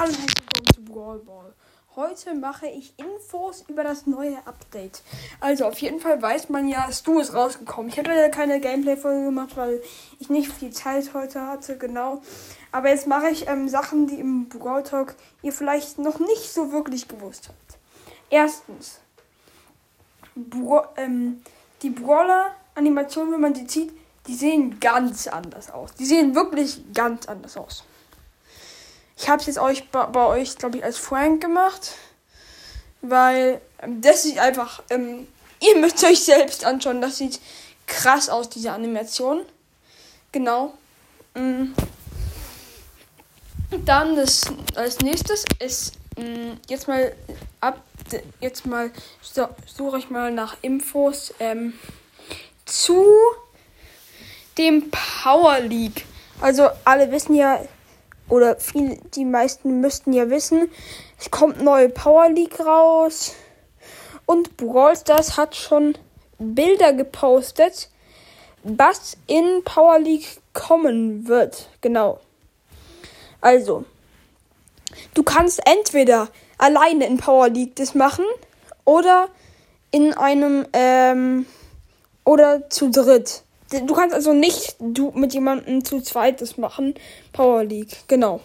Hallo und herzlich willkommen zu Brawl Ball. Heute mache ich Infos über das neue Update. Also auf jeden Fall weiß man ja, Stu ist rausgekommen. Ich hatte ja keine Gameplay-Folge gemacht, weil ich nicht viel Zeit heute hatte, genau. Aber jetzt mache ich ähm, Sachen, die im Brawl Talk ihr vielleicht noch nicht so wirklich gewusst habt. Erstens, Bra ähm, die Brawler-Animationen, wenn man sie zieht, die sehen ganz anders aus. Die sehen wirklich ganz anders aus. Ich habe es jetzt euch bei, bei euch, glaube ich, als Frank gemacht. Weil ähm, das sieht einfach. Ähm, ihr müsst euch selbst anschauen. Das sieht krass aus, diese Animation. Genau. Mhm. Dann das als nächstes ist mh, mm, jetzt mal ab. Jetzt mal so, suche ich mal nach Infos ähm, zu dem Power League. Also alle wissen ja, oder viel, die meisten müssten ja wissen, es kommt neue Power League raus. Und Brawl Stars hat schon Bilder gepostet, was in Power League kommen wird. Genau. Also, du kannst entweder alleine in Power League das machen oder in einem ähm, oder zu dritt. Du kannst also nicht du mit jemandem zu zweites machen. Power League, genau.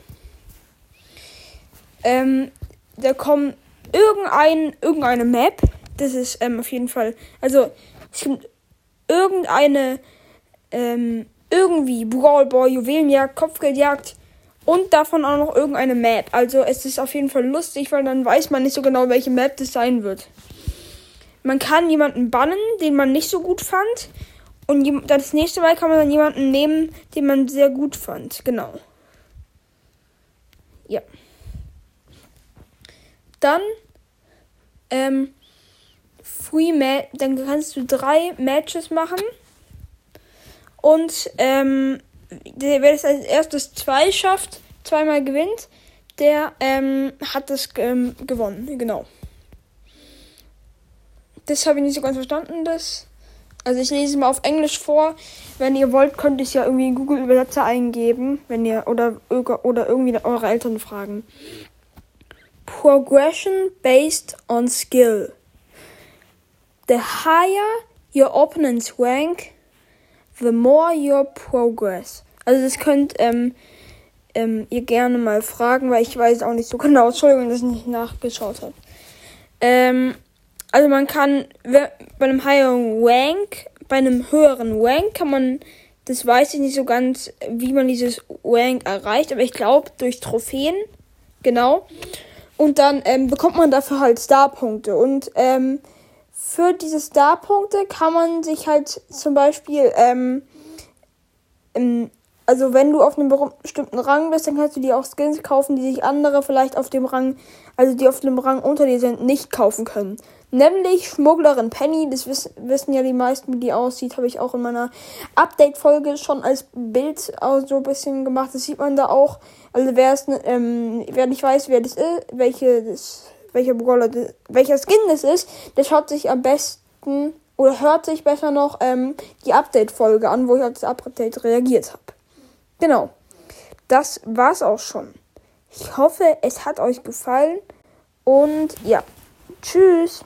Ähm, da kommt irgendein, irgendeine Map. Das ist ähm, auf jeden Fall. Also, es gibt irgendeine, ähm, irgendwie Brawl Ball, Juwelenjagd, Kopfgeldjagd und davon auch noch irgendeine Map. Also, es ist auf jeden Fall lustig, weil dann weiß man nicht so genau, welche Map das sein wird. Man kann jemanden bannen, den man nicht so gut fand. Und das nächste Mal kann man dann jemanden nehmen, den man sehr gut fand. Genau. Ja. Dann, ähm, Free Match, dann kannst du drei Matches machen. Und, ähm, wer es als erstes zwei schafft, zweimal gewinnt, der, ähm, hat das ähm, gewonnen. Genau. Das habe ich nicht so ganz verstanden, das. Also ich lese mal auf Englisch vor. Wenn ihr wollt, könnt ihr es ja irgendwie in Google Übersetzer eingeben, wenn ihr oder oder irgendwie eure Eltern fragen. Progression based on skill. The higher your opponent's rank, the more your progress. Also das könnt ähm, ähm, ihr gerne mal fragen, weil ich weiß auch nicht so genau. Entschuldigung, dass ich nicht nachgeschaut habe. Ähm, also man kann bei einem höheren Rank, bei einem höheren Rank kann man, das weiß ich nicht so ganz, wie man dieses Rank erreicht, aber ich glaube durch Trophäen, genau. Und dann ähm, bekommt man dafür halt Starpunkte. Und ähm, für diese Starpunkte kann man sich halt zum Beispiel, ähm, also wenn du auf einem bestimmten Rang bist, dann kannst du dir auch Skins kaufen, die sich andere vielleicht auf dem Rang, also die auf dem Rang unter dir sind, nicht kaufen können. Nämlich Schmugglerin Penny. Das wiss, wissen ja die meisten, wie die aussieht. Habe ich auch in meiner Update-Folge schon als Bild so ein bisschen gemacht. Das sieht man da auch. Also wer es, ähm, wer nicht weiß, wer das ist, welche das, welcher Brawler, welcher Skin das ist, der schaut sich am besten oder hört sich besser noch ähm, die Update-Folge an, wo ich auf das Update reagiert habe. Genau. Das war's auch schon. Ich hoffe, es hat euch gefallen. Und ja, tschüss.